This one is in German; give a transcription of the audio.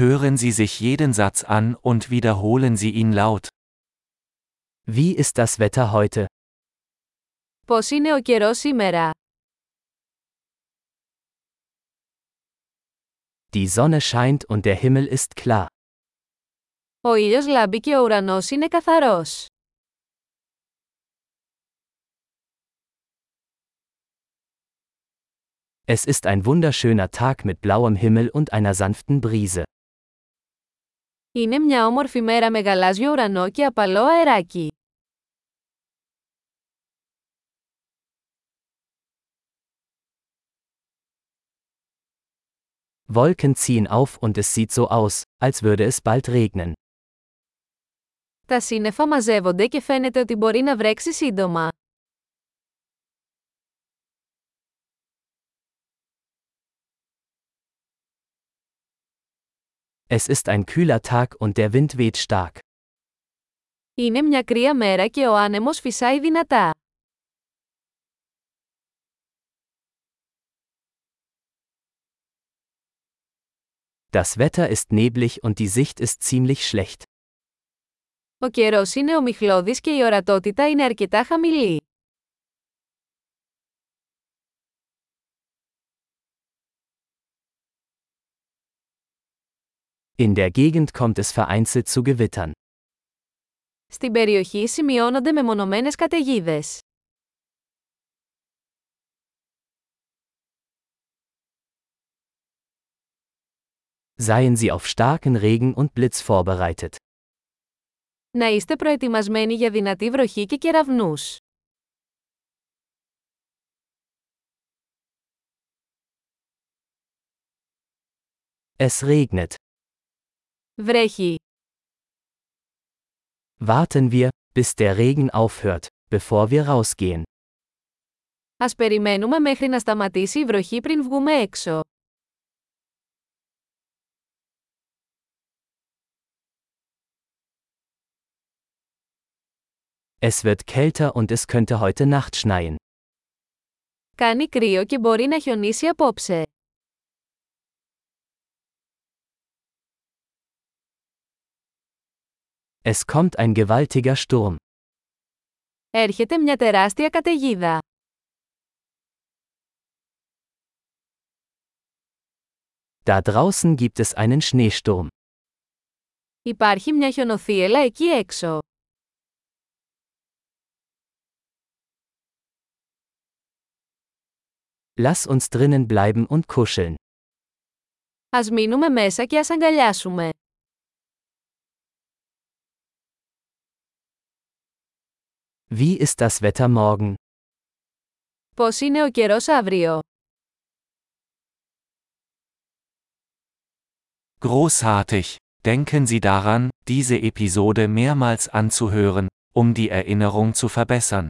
Hören Sie sich jeden Satz an und wiederholen Sie ihn laut. Wie ist das Wetter heute? Πώς είναι ο καιρός σήμερα? Die Sonne scheint und der Himmel ist klar. Ο ήλιος λάμπει και ο ουρανός είναι καθαρός. Es ist ein wunderschöner Tag mit blauem Himmel und einer sanften Brise. Είναι μια όμορφη μέρα με γαλάζιο ουρανό και απαλό αεράκι. Wolken ziehen auf und es sieht so aus, als würde es bald regnen. Τα σύννεφα μαζεύονται και φαίνεται ότι μπορεί να βρέξει σύντομα. Es ist ein kühler Tag und der Wind weht stark. Είναι μια κρύα μέρα και ο άνεμος φυσάει δυνατά. Das Wetter ist neblig und die Sicht ist ziemlich schlecht. Ο καιρός είναι ομιχλώδης και η ορατότητα είναι αρκετά χαμηλή. In der Gegend kommt es vereinzelt zu Gewittern. Στην περιοχή σημειώνονται μεμονωμένες καταιγίδες. Seien Sie auf starken Regen und Blitz vorbereitet. Να είστε προετοιμασμένοι για δυνατή βροχή και κεραυνούς. Es regnet. Βρέχει. Warten wir, bis der Regen aufhört, bevor wir rausgehen. Ας περιμένουμε μέχρι να σταματήσει η βροχή πριν βγούμε έξω. Es wird kälter und es könnte heute Nacht schneien. Κάνει κρύο και μπορεί να χιονίσει απόψε. Es kommt ein gewaltiger Sturm. Έρχεται μια τεράστια καταιγίδα. Da draußen gibt es einen Schneesturm. Υπάρχει μια χιονοθύελα εκεί έξω. Lass uns drinnen bleiben und kuscheln. Ας μείνουμε μέσα και ας αγκαλιάσουμε. Wie ist das Wetter morgen? Πώς είναι ο καιρός αύριο? Großartig! Denken Sie daran, diese Episode mehrmals anzuhören, um die Erinnerung zu verbessern.